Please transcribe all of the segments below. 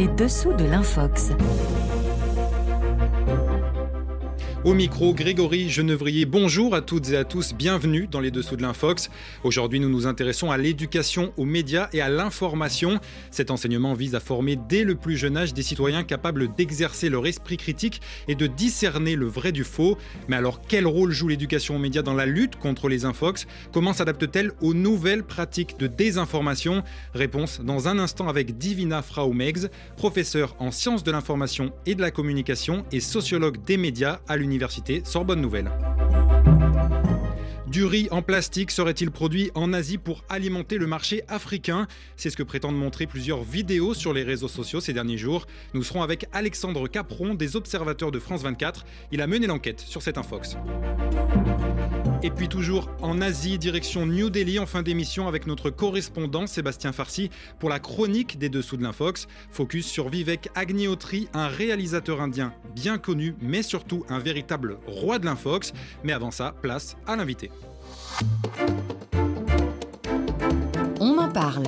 Les dessous de l'Infox. Au micro, Grégory Genevrier. Bonjour à toutes et à tous, bienvenue dans les dessous de l'Infox. Aujourd'hui, nous nous intéressons à l'éducation, aux médias et à l'information. Cet enseignement vise à former dès le plus jeune âge des citoyens capables d'exercer leur esprit critique et de discerner le vrai du faux. Mais alors, quel rôle joue l'éducation aux médias dans la lutte contre les infox? Comment s'adapte-t-elle aux nouvelles pratiques de désinformation? Réponse dans un instant avec Divina Fraumegs, professeure en sciences de l'information et de la communication et sociologue des médias à l'Université Université Sorbonne Nouvelle. Du riz en plastique serait-il produit en Asie pour alimenter le marché africain? C'est ce que prétendent montrer plusieurs vidéos sur les réseaux sociaux ces derniers jours. Nous serons avec Alexandre Capron des Observateurs de France 24. Il a mené l'enquête sur cette infox. Et puis toujours en Asie, direction New Delhi en fin d'émission avec notre correspondant Sébastien Farsi pour la chronique des dessous de l'Infox. Focus sur Vivek Agniotri, un réalisateur indien bien connu, mais surtout un véritable roi de l'Infox. Mais avant ça, place à l'invité. On en parle.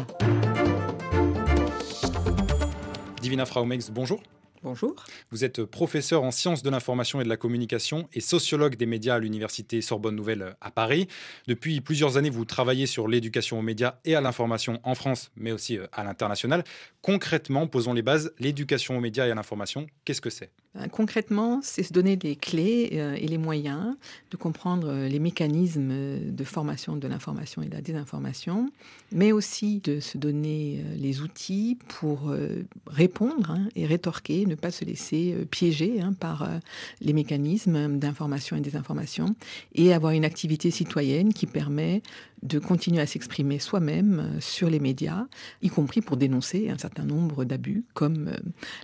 Divina Fraumex, bonjour. Bonjour. Vous êtes professeur en sciences de l'information et de la communication et sociologue des médias à l'université Sorbonne Nouvelle à Paris. Depuis plusieurs années, vous travaillez sur l'éducation aux médias et à l'information en France, mais aussi euh, à l'international. Concrètement, posons les bases. L'éducation aux médias et à l'information, qu'est-ce que c'est? Concrètement, c'est se donner les clés euh, et les moyens de comprendre euh, les mécanismes de formation de l'information et de la désinformation, mais aussi de se donner les outils pour répondre hein, et rétorquer ne pas se laisser euh, piéger hein, par euh, les mécanismes d'information et désinformation, et avoir une activité citoyenne qui permet de continuer à s'exprimer soi-même euh, sur les médias, y compris pour dénoncer un certain nombre d'abus comme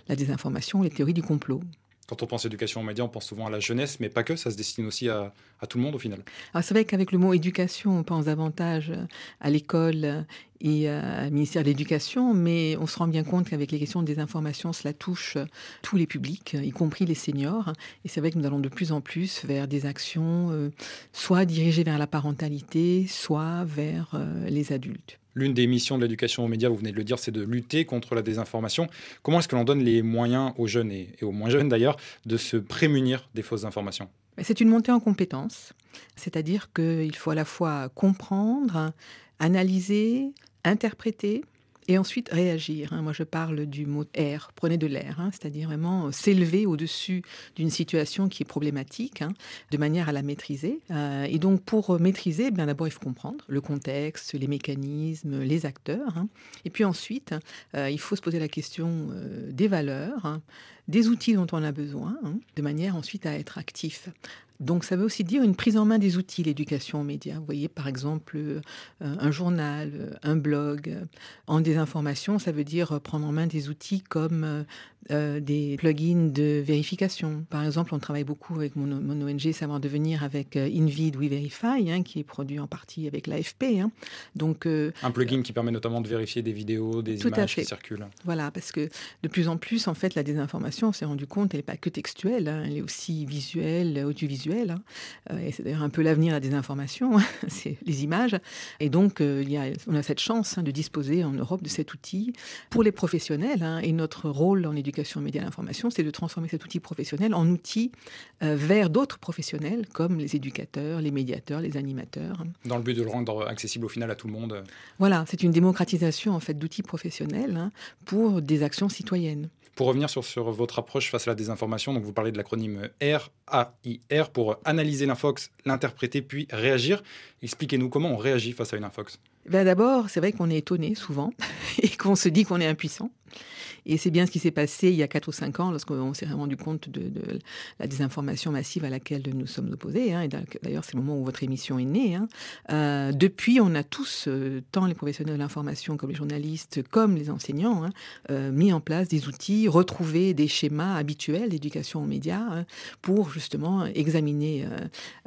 la désinformation, les théories du complot. Quand on pense éducation aux médias, on pense souvent à la jeunesse, mais pas que, ça se destine aussi à, tout le monde au final. c'est vrai qu'avec le mot éducation, on pense davantage à l'école et au ministère de l'Éducation, mais on se rend bien compte qu'avec les questions des informations, cela touche tous les publics, y compris les seniors. Et c'est vrai que nous allons de plus en plus vers des actions euh, soit dirigées vers la parentalité, soit vers euh, les adultes. L'une des missions de l'éducation aux médias, vous venez de le dire, c'est de lutter contre la désinformation. Comment est-ce que l'on donne les moyens aux jeunes et, aux moins jeunes d'ailleurs de se prémunir des fausses informations? C'est une montée en compétences, c'est-à-dire qu'il faut à la fois comprendre, analyser, interpréter, et ensuite réagir. Hein. Moi, je parle du mot air, prenez de l'air, hein. c'est-à-dire vraiment euh, s'élever au-dessus d'une situation qui est problématique, hein, de manière à la maîtriser. Euh, et donc, pour euh, maîtriser, eh bien d'abord, il faut comprendre le contexte, les mécanismes, les acteurs. Et puis ensuite, il faut se poser la question des valeurs, des outils dont on a besoin, de manière ensuite à être actif. Donc ça veut aussi dire une prise en main des outils, l'éducation aux médias. Vous voyez par exemple euh, un journal, euh, un blog. En désinformation, ça veut dire prendre en main des outils comme euh, des plugins de vérification. Par exemple, on travaille beaucoup avec mon, ONG Savoir Devenir avec InVid We Verify, hein, qui est produit en partie avec l'AFP. Hein. Donc, un plugin qui permet notamment de vérifier des vidéos, des images qui circulent. Voilà, parce que de plus en plus, en fait, la désinformation, on s'est rendu compte, elle n'est pas que textuelle, hein, elle est aussi visuelle, audiovisuelle Hein. Euh, et c'est d'ailleurs un peu l'avenir la désinformation, hein, c'est les images. Et donc, euh, il y a, on a cette chance hein, de disposer en Europe de cet outil pour les professionnels. et notre rôle en éducation média et l'information, c'est de transformer cet outil professionnel en outil euh, vers d'autres professionnels, comme les éducateurs, les médiateurs, les animateurs. Dans le but de le rendre accessible au final à tout le monde. Voilà, c'est une démocratisation en fait d'outils professionnels pour des actions citoyennes. Pour revenir sur, sur, votre approche face à la désinformation, donc vous parlez de l'acronyme R, A, I, R pour analyser l'infox, l'interpréter puis réagir. Expliquez-nous comment on réagit face à une infox. Ben D'abord, c'est vrai qu'on est étonné souvent et qu'on se dit qu'on est impuissant. Et c'est bien ce qui s'est passé il y a 4 ou 5 ans lorsqu'on s'est rendu compte de, la désinformation massive à laquelle nous sommes opposés. Hein. et d'ailleurs, c'est le moment où votre émission est née. Hein. Euh, depuis, on a tous, euh, tant les professionnels de l'information comme les journalistes, comme les enseignants, hein, euh, mis en place des outils, retrouvé des schémas habituels d'éducation aux médias pour justement examiner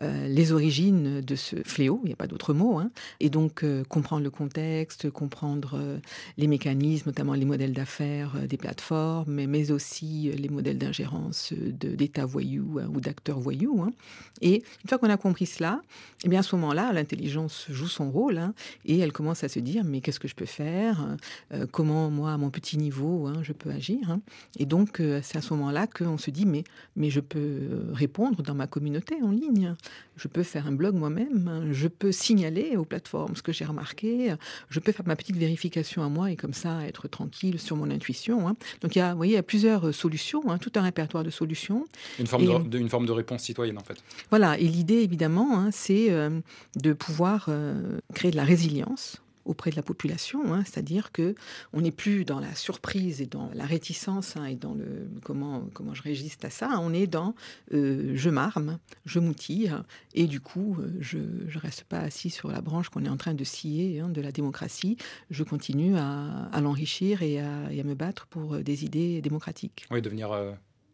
les origines de ce fléau, il n'y a pas d'autre mot, et donc comprendre le contexte, comprendre les mécanismes, notamment les modèles d'affaires des plateformes, mais aussi les modèles d'ingérence d'État voyous hein, ou d'acteurs voyous. Hein. Et une fois qu'on a compris cela, eh bien à ce moment-là, l'intelligence joue son rôle hein, et elle commence à se dire mais qu'est-ce que je peux faire euh, Comment moi, à mon petit niveau, je peux agir Et donc euh, c'est à ce moment-là qu'on se dit mais, mais je peux répondre dans ma communauté en ligne. Je peux faire un blog moi-même. Je peux signaler aux plateformes ce que j'ai remarqué. Je peux faire ma petite vérification à moi et comme ça être tranquille sur mon intuition. Hein. Donc il y a, vous voyez, il y a plusieurs euh, solutions, hein, tout un répertoire de solutions. Une forme, de, une forme de réponse citoyenne en fait. Voilà, et l'idée évidemment, hein, c'est euh, de pouvoir euh, créer de la résilience auprès de la population, hein, c'est-à-dire que on n'est plus dans la surprise et dans la réticence hein, et dans le comment comment je résiste à ça. On est dans euh, je m'arme, je m'outille et du coup euh, je ne reste pas assis sur la branche qu'on est en train de scier hein, de la démocratie. Je continue à, l'enrichir et à, me battre pour des idées démocratiques. Oui, devenir euh,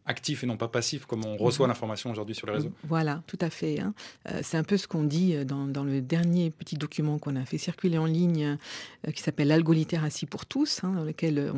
actif et non pas passif, comme on reçoit mhm. l'information aujourd'hui sur les réseaux. Voilà, tout à fait. Hein. Euh, c'est un peu ce qu'on dit euh, dans, le dernier petit document qu'on a fait circuler en ligne, euh, qui s'appelle L'algolittératie pour tous, hein, dans lequel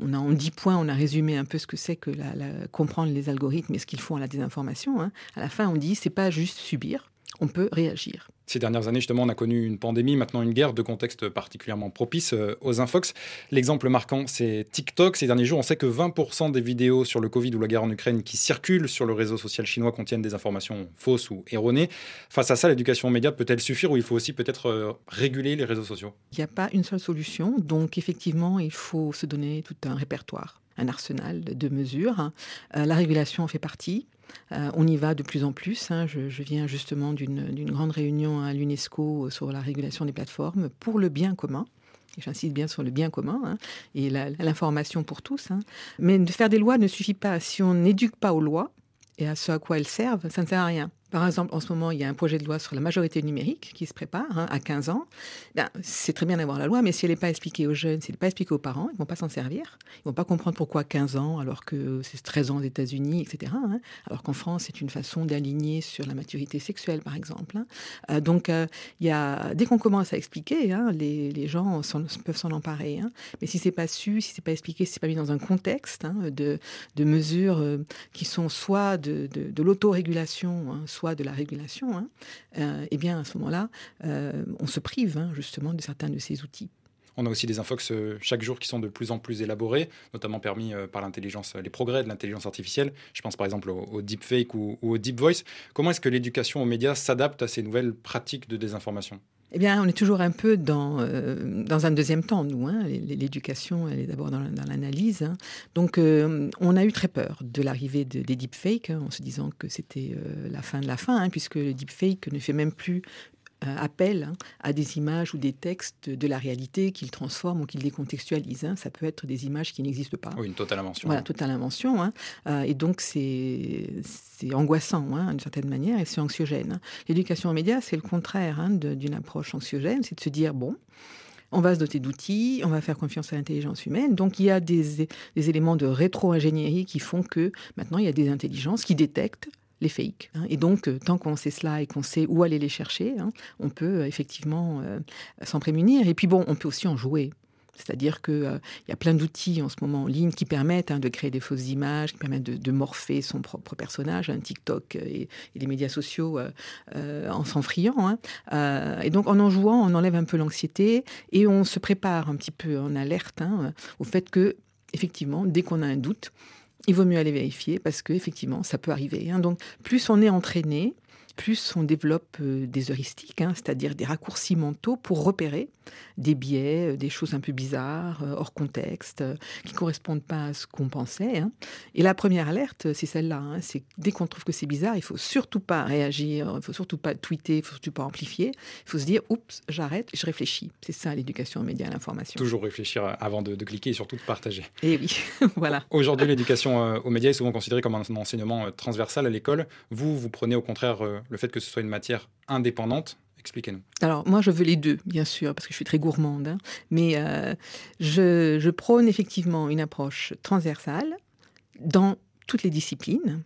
on, a en dix points, on a résumé un peu ce que c'est que la, comprendre les algorithmes et ce qu'ils font à la désinformation. Hein. À la fin, on dit c'est pas juste subir, on peut réagir. Ces dernières années, justement, on a connu une pandémie, maintenant une guerre, de contexte particulièrement propice euh, aux infox. L'exemple marquant, c'est TikTok. Ces derniers jours, on sait que 20% des vidéos sur le Covid ou la guerre en Ukraine qui circulent sur le réseau social chinois contiennent des informations fausses ou erronées. Face à ça, l'éducation aux médias peut-elle suffire ou il faut aussi peut-être euh, réguler les réseaux sociaux? Il n'y a pas une seule solution. Donc, effectivement, il faut se donner tout un répertoire un arsenal de mesures. Euh, la régulation en fait partie. Euh, on y va de plus en plus. Hein. Je, viens justement d'une grande réunion à l'UNESCO sur la régulation des plateformes pour le bien commun. J'insiste bien sur le bien commun hein, et l'information pour tous. Hein. Mais de faire des lois ne suffit pas. Si on n'éduque pas aux lois et à ce à quoi elles servent, ça ne sert à rien. Par exemple, en ce moment, il y a un projet de loi sur la majorité numérique qui se prépare hein, à 15 ans. Ben, c'est très bien d'avoir la loi, mais si elle n'est pas expliquée aux jeunes, si elle n'est pas expliquée aux parents, ils ne vont pas s'en servir. Ils ne vont pas comprendre pourquoi 15 ans, alors que c'est 13 ans aux États-Unis, etc. Hein. alors qu'en France, c'est une façon d'aligner sur la maturité sexuelle, par exemple. Hein. Euh, donc, euh, y a, dès qu'on commence à expliquer, les, gens peuvent s'en emparer. Mais si c'est pas su, si c'est pas expliqué, si c'est pas mis dans un contexte de, mesures euh, qui sont soit de, de, de l'autorégulation, soit de la régulation, hein, euh, eh bien à ce moment-là, euh, on se prive hein, justement de certains de ces outils. On a aussi des infox euh, chaque jour qui sont de plus en plus élaborés, notamment permis par l'intelligence, les progrès de l'intelligence artificielle. Je pense par exemple au, deepfake ou, ou, au deep voice. Comment est-ce que l'éducation aux médias s'adapte à ces nouvelles pratiques de désinformation? Eh bien, on est toujours un peu dans, euh, un deuxième temps, nous. Hein. L'éducation, elle est d'abord dans, l'analyse. Hein. Donc, euh, on a eu très peur de l'arrivée des deepfakes, hein, en se disant que c'était euh, la fin de la fin, puisque le deepfake ne fait même plus euh, appel hein, à des images ou des textes de la réalité qu'il transforme ou qu'il décontextualise. Hein. Ça peut être des images qui n'existent pas. Oui, une totale invention. Voilà, totale invention. Hein. Euh, et donc, c'est angoissant, d'une certaine manière, et c'est anxiogène. L'éducation aux médias, c'est le contraire d'une approche anxiogène, c'est de se dire, bon, on va se doter d'outils, on va faire confiance à l'intelligence humaine. Donc il y a des, des éléments de rétro-ingénierie qui font que maintenant il y a des intelligences qui détectent les fakes. Hein. Et donc, euh, tant qu'on sait cela et qu'on sait où aller les chercher, hein, on peut euh, effectivement euh, s'en prémunir. Et puis bon, on peut aussi en jouer. C'est-à-dire qu'il y a plein d'outils en ce moment en ligne qui permettent hein, de créer des fausses images, qui permettent de, morpher son propre personnage, un TikTok et, les médias sociaux en s'en friant. et donc en en jouant, on enlève un peu l'anxiété et on se prépare un petit peu en alerte au fait que, effectivement, dès qu'on a un doute, il vaut mieux aller vérifier parce que effectivement, ça peut arriver. Hein. Donc, plus on est entraîné, plus on développe euh, des heuristiques, hein, c'est-à-dire des raccourcis mentaux pour repérer des biais, euh, des choses un peu bizarres, euh, hors contexte, qui correspondent pas à ce qu'on pensait. Hein. Et la première alerte, c'est celle-là. Hein, c'est dès qu'on trouve que c'est bizarre, il faut surtout pas réagir, il faut surtout pas tweeter, il faut surtout pas amplifier. Il faut se dire, oups, j'arrête, je réfléchis. C'est ça l'éducation aux médias à l'information. Toujours réfléchir avant de, de, cliquer et surtout de partager. Et eh oui, voilà. Aujourd'hui, l'éducation aux médias est souvent considérée comme un enseignement transversal à l'école. Vous, vous prenez au contraire le fait que ce soit une matière indépendante Expliquez-nous. Alors, moi, je veux les deux, bien sûr, parce que je suis très gourmande. Hein. mais euh, je, je, prône effectivement une approche transversale dans toutes les disciplines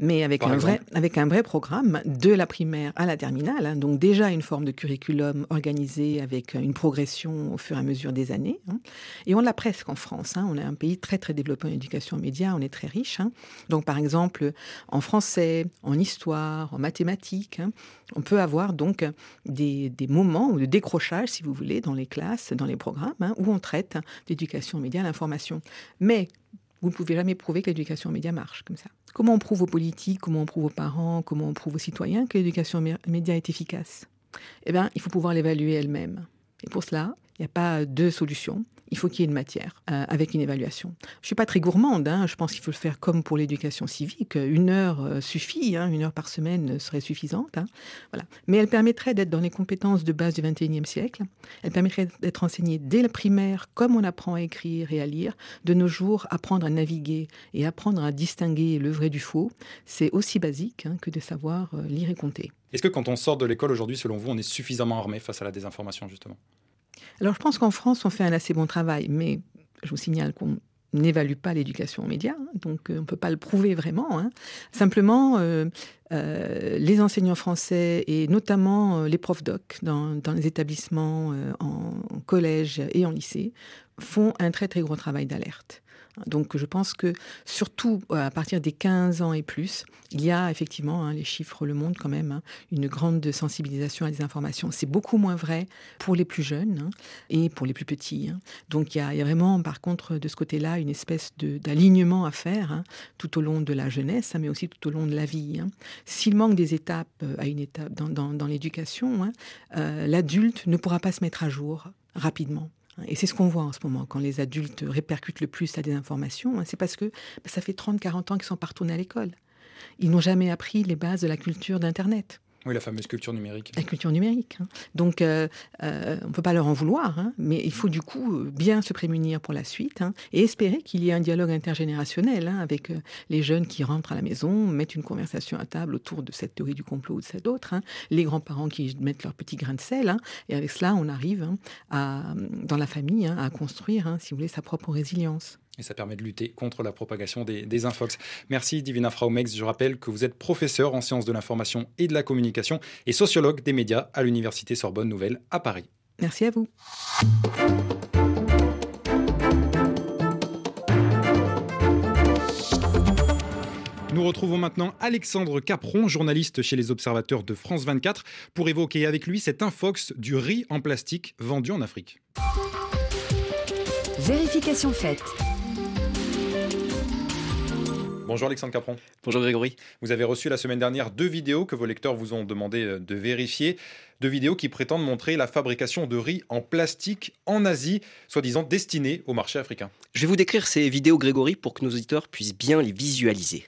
mais avec un, vrai, avec un vrai programme de la primaire à la terminale. Hein. donc déjà une forme de curriculum organisé avec une progression au fur et à mesure des années. Hein. et on l'a presque en France. Hein. on est un pays très très développé en éducation média, on est très riche. donc par exemple en français, en histoire, en mathématiques, on peut avoir donc des, des moments de décrochage, si vous voulez, dans les classes, dans les programmes, où on traite d'éducation média, l'information. Mais vous ne pouvez jamais prouver que l'éducation média marche comme ça. Comment on prouve aux politiques, comment on prouve aux parents, comment on prouve aux citoyens que l'éducation média est efficace? Eh bien, il faut pouvoir l'évaluer elle-même. Et pour cela, il n'y a pas deux solutions il faut qu'il y ait une matière euh, avec une évaluation. Je ne suis pas très gourmande, hein. je pense qu'il faut le faire comme pour l'éducation civique. Une heure euh, suffit, hein. une heure par semaine serait suffisante. Hein. Voilà. Mais elle permettrait d'être dans les compétences de base du XXIe siècle. Elle permettrait d'être enseignée dès la primaire, comme on apprend à écrire et à lire. De nos jours, apprendre à naviguer et apprendre à distinguer le vrai du faux, c'est aussi basique que de savoir euh, lire et compter. Est-ce que quand on sort de l'école aujourd'hui, selon vous, on est suffisamment armé face à la désinformation, justement? Alors je pense qu'en France, on fait un assez bon travail, mais je vous signale qu'on n'évalue pas l'éducation aux médias, hein, donc euh, on ne peut pas le prouver vraiment. Hein. Simplement, euh, euh, les enseignants français et notamment les profs doc dans, les établissements en collège et en lycée font un très très gros travail d'alerte. Donc je pense que surtout à partir des 15 ans et plus, il y a effectivement, hein, les chiffres le montrent quand même, hein, une grande sensibilisation à des informations. C'est beaucoup moins vrai pour les plus jeunes hein, et pour les plus petits. Donc il y, a, vraiment par contre de ce côté-là une espèce d'alignement à faire tout au long de la jeunesse, mais aussi tout au long de la vie. S'il manque des étapes euh, à une étape dans, l'éducation, euh, l'adulte ne pourra pas se mettre à jour rapidement. Et c'est ce qu'on voit en ce moment, quand les adultes répercutent le plus à des informations, hein, c'est parce que bah, ça fait 30-40 ans qu'ils sont pas retournés à l'école. Ils n'ont jamais appris les bases de la culture d'Internet. Oui, la fameuse culture numérique. La culture numérique. Hein. Donc, euh, euh, on ne peut pas leur en vouloir, hein, mais il faut du coup euh, bien se prémunir pour la suite hein, et espérer qu'il y ait un dialogue intergénérationnel avec les jeunes qui rentrent à la maison, mettent une conversation à table autour de cette théorie du complot ou de cette autre, les grands-parents qui mettent leur petit grain de sel, et avec cela, on arrive à, dans la famille à construire, si vous voulez, sa propre résilience. Et ça permet de lutter contre la propagation des, infox. Merci Divina Fraumex. Je rappelle que vous êtes professeur en sciences de l'information et de la communication et sociologue des médias à l'Université Sorbonne Nouvelle à Paris. Merci à vous. Nous retrouvons maintenant Alexandre Capron, journaliste chez les observateurs de France 24, pour évoquer avec lui cet infox du riz en plastique vendu en Afrique. Vérification faite. Bonjour Alexandre Capron. Bonjour Grégory. Vous avez reçu la semaine dernière deux vidéos que vos lecteurs vous ont demandé euh, de vérifier. Deux vidéos qui prétendent montrer la fabrication de riz en plastique en Asie, soi-disant destinées au marché africain. Je vais vous décrire ces vidéos Grégory pour que nos auditeurs puissent bien les visualiser.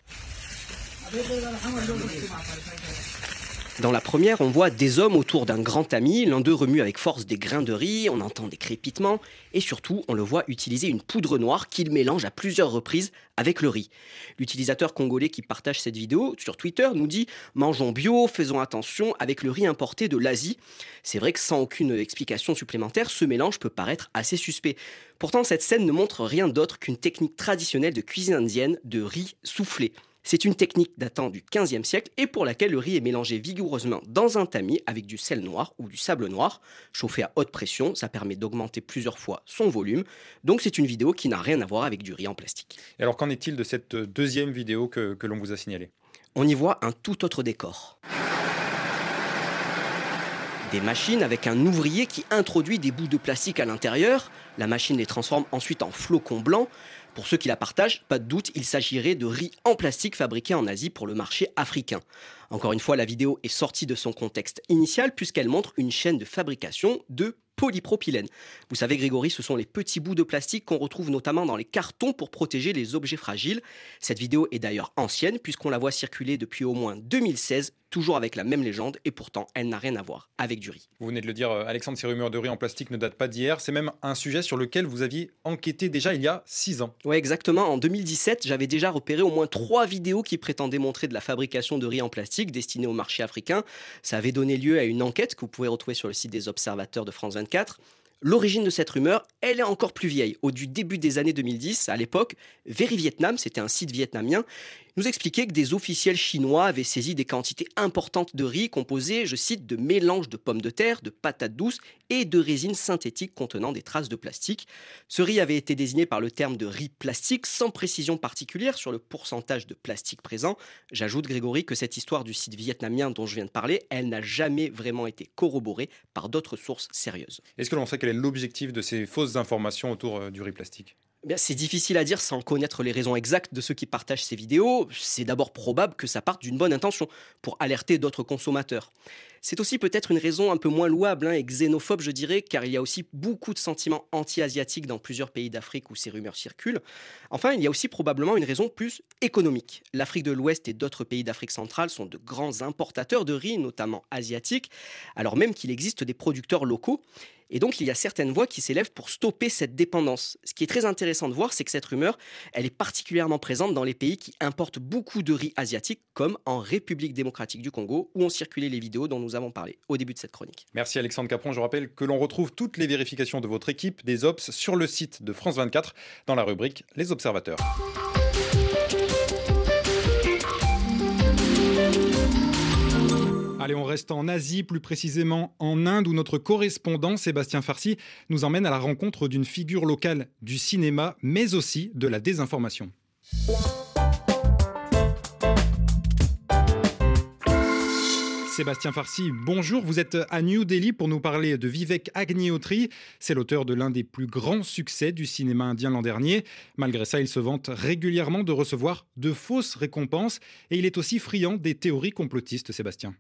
Dans la première, on voit des hommes autour d'un grand tamis, l'un d'eux remue avec force des grains de riz, on entend des crépitements, et surtout, on le voit utiliser une poudre noire qu'il mélange à plusieurs reprises avec le riz. L'utilisateur congolais qui partage cette vidéo sur Twitter nous dit Mangeons bio, faisons attention avec le riz importé de l'Asie. C'est vrai que sans aucune explication supplémentaire, ce mélange peut paraître assez suspect. Pourtant, cette scène ne montre rien d'autre qu'une technique traditionnelle de cuisine indienne de riz soufflé. C'est une technique datant du 15e siècle et pour laquelle le riz est mélangé vigoureusement dans un tamis avec du sel noir ou du sable noir. Chauffé à haute pression, ça permet d'augmenter plusieurs fois son volume. Donc c'est une vidéo qui n'a rien à voir avec du riz en plastique. Et alors qu'en est-il de cette deuxième vidéo que, que l'on vous a signalée? On y voit un tout autre décor. Des machines avec un ouvrier qui introduit des bouts de plastique à l'intérieur. La machine les transforme ensuite en flocons blancs. Pour ceux qui la partagent, pas de doute, il s'agirait de riz en plastique fabriqué en Asie pour le marché africain. Encore une fois, la vidéo est sortie de son contexte initial puisqu'elle montre une chaîne de fabrication de polypropylène. Vous savez, Grégory, ce sont les petits bouts de plastique qu'on retrouve notamment dans les cartons pour protéger les objets fragiles. Cette vidéo est d'ailleurs ancienne puisqu'on la voit circuler depuis au moins 2016 toujours avec la même légende, et pourtant elle n'a rien à voir avec du riz. Vous venez de le dire, euh, Alexandre, ces rumeurs de riz en plastique ne datent pas d'hier, c'est même un sujet sur lequel vous aviez enquêté déjà il y a six ans. Oui, exactement. En 2017, j'avais déjà repéré au moins trois vidéos qui prétendaient montrer de la fabrication de riz en plastique destiné au marché africain. Ça avait donné lieu à une enquête que vous pouvez retrouver sur le site des observateurs de France 24. L'origine de cette rumeur, elle est encore plus vieille. Au du début des années 2010, à l'époque, Very Vietnam, c'était un site vietnamien, nous expliquait que des officiels chinois avaient saisi des quantités importantes de riz composé, je cite, de mélanges de pommes de terre, de patates douces et de résine synthétique contenant des traces de plastique. Ce riz avait été désigné par le terme de riz plastique sans précision particulière sur le pourcentage de plastique présent. J'ajoute, Grégory, que cette histoire du site vietnamien dont je viens de parler, elle n'a jamais vraiment été corroborée par d'autres sources sérieuses. Est-ce que l'on sait quel est l'objectif de ces fausses informations autour euh, du riz plastique? Eh c'est difficile à dire sans connaître les raisons exactes de ceux qui partagent ces vidéos. C'est d'abord probable que ça parte d'une bonne intention, pour alerter d'autres consommateurs. C'est aussi peut-être une raison un peu moins louable hein, et xénophobe, je dirais, car il y a aussi beaucoup de sentiments anti-asiatiques dans plusieurs pays d'Afrique où ces rumeurs circulent. Enfin, il y a aussi probablement une raison plus économique. L'Afrique de l'Ouest et d'autres pays d'Afrique centrale sont de grands importateurs de riz, notamment asiatiques, alors même qu'il existe des producteurs locaux. Et donc, il y a certaines voix qui s'élèvent pour stopper cette dépendance. Ce qui est très intéressant de voir, c'est que cette rumeur, elle est particulièrement présente dans les pays qui importent beaucoup de riz asiatique, comme en République démocratique du Congo, où ont circulé les vidéos dont nous avons parlé au début de cette chronique. Merci Alexandre Capron. Je rappelle que l'on retrouve toutes les vérifications de votre équipe des OPS sur le site de France 24 dans la rubrique Les observateurs. Allez, on reste en Asie, plus précisément en Inde, où notre correspondant Sébastien Farsi nous emmène à la rencontre d'une figure locale du cinéma, mais aussi de la désinformation. Sébastien Farsi, bonjour. Vous êtes à New Delhi pour nous parler de Vivek Agnihotri. C'est l'auteur de l'un des plus grands succès du cinéma indien l'an dernier. Malgré ça, il se vante régulièrement de recevoir de fausses récompenses et il est aussi friand des théories complotistes, Sébastien.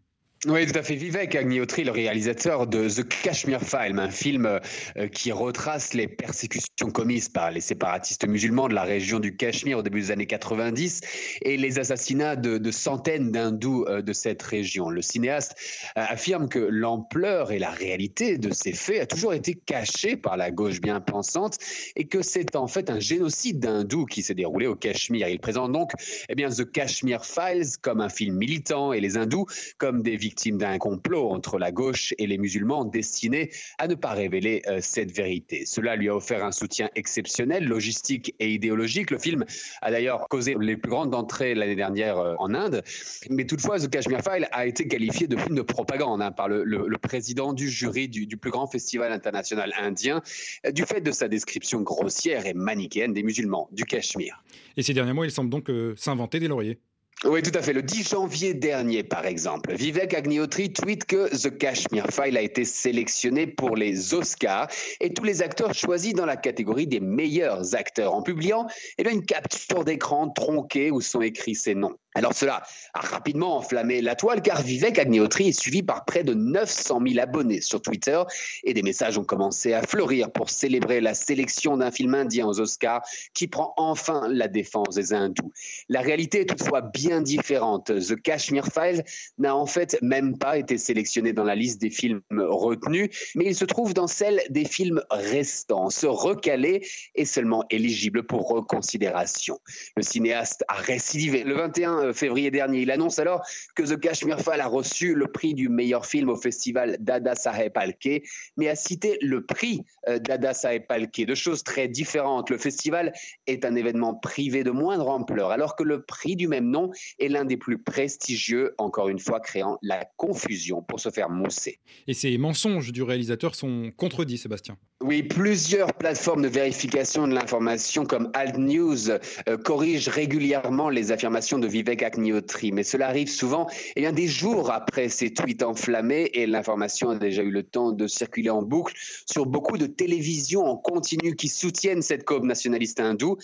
Oui, tout à fait. Vivek Agniotri, le réalisateur de The Kashmir File, un film euh, qui retrace les persécutions commises par les séparatistes musulmans de la région du Cachemire au début des années 90 et les assassinats de, centaines d'hindous euh, de cette région. Le cinéaste euh, affirme que l'ampleur et la réalité de ces faits a toujours été cachée par la gauche bien pensante et que c'est en fait un génocide d'hindous qui s'est déroulé au Cachemire. Il présente donc eh bien, The Kashmir Files comme un film militant et les hindous comme des victime d'un complot entre la gauche et les musulmans destiné à ne pas révéler euh, cette vérité. Cela lui a offert un soutien exceptionnel, logistique et idéologique. Le film a d'ailleurs causé les plus grandes entrées l'année dernière euh, en Inde. Mais toutefois, The Kashmir File a été qualifié de film de propagande hein, par le, président du jury du, plus grand festival international indien, euh, du fait de sa description grossière et manichéenne des musulmans du Cachemire. Et ces derniers mois, il semble donc s'inventer des lauriers. Oui, tout à fait. Le 10 janvier dernier, par exemple, Vivek Agniotri tweet que The Kashmir File a été sélectionné pour les Oscars et tous les acteurs choisis dans la catégorie des meilleurs acteurs en publiant eh une capture d'écran tronquée où sont écrits ces noms. Alors cela a rapidement enflammé la toile car Vivek Agniotri est suivi par près de 900 000 abonnés sur Twitter et des messages ont commencé à fleurir pour célébrer la sélection d'un film indien aux Oscars qui prend enfin la défense des hindous. La réalité est toutefois bien différente. The Kashmir Files n'a en fait même pas été sélectionné dans la liste des films retenus, mais il se trouve dans celle des films restants. Ce recalé est seulement éligible pour reconsidération. Le cinéaste a récidivé le 21 février dernier. Il annonce alors que The Kashmir File a reçu le prix du meilleur film au festival Dada Saheb Palke, mais a cité le prix euh, Dada Saheb Palke. Deux choses très différentes. Le festival est un événement privé de moindre ampleur, alors que le prix du même nom est l'un des plus prestigieux, encore une fois créant la confusion pour se faire mousser. Et ces mensonges du réalisateur sont contredits, Sébastien. Oui, plusieurs plateformes de vérification de l'information comme Alt News euh, corrigent régulièrement les affirmations de Vivek Agniotri, mais cela arrive souvent eh bien, des jours après ces tweets enflammés et l'information a déjà eu le temps de circuler en boucle sur beaucoup de télévisions en continu qui soutiennent cette cause nationaliste hindoue.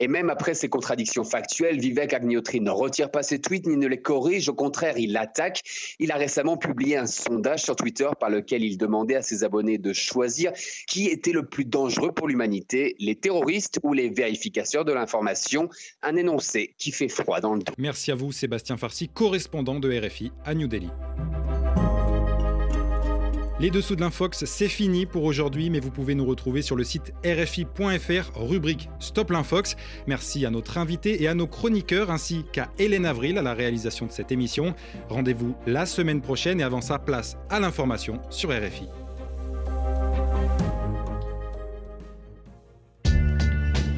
Et même après ces contradictions factuelles, Vivek Agniotri ne retire pas ses tweets ni ne les corrige, au contraire, il l'attaque. Il a récemment publié un sondage sur Twitter par lequel il demandait à ses abonnés de choisir qui était le plus dangereux pour l'humanité, les terroristes ou les vérificateurs de l'information Un énoncé qui fait froid dans le dos. Merci à vous, Sébastien Farsi, correspondant de RFI à New Delhi. Les dessous de l'Infox, c'est fini pour aujourd'hui, mais vous pouvez nous retrouver sur le site rfi.fr, rubrique Stop l'Infox. Merci à notre invité et à nos chroniqueurs, ainsi qu'à Hélène Avril à la réalisation de cette émission. Rendez-vous la semaine prochaine et avant ça, place à l'information sur RFI.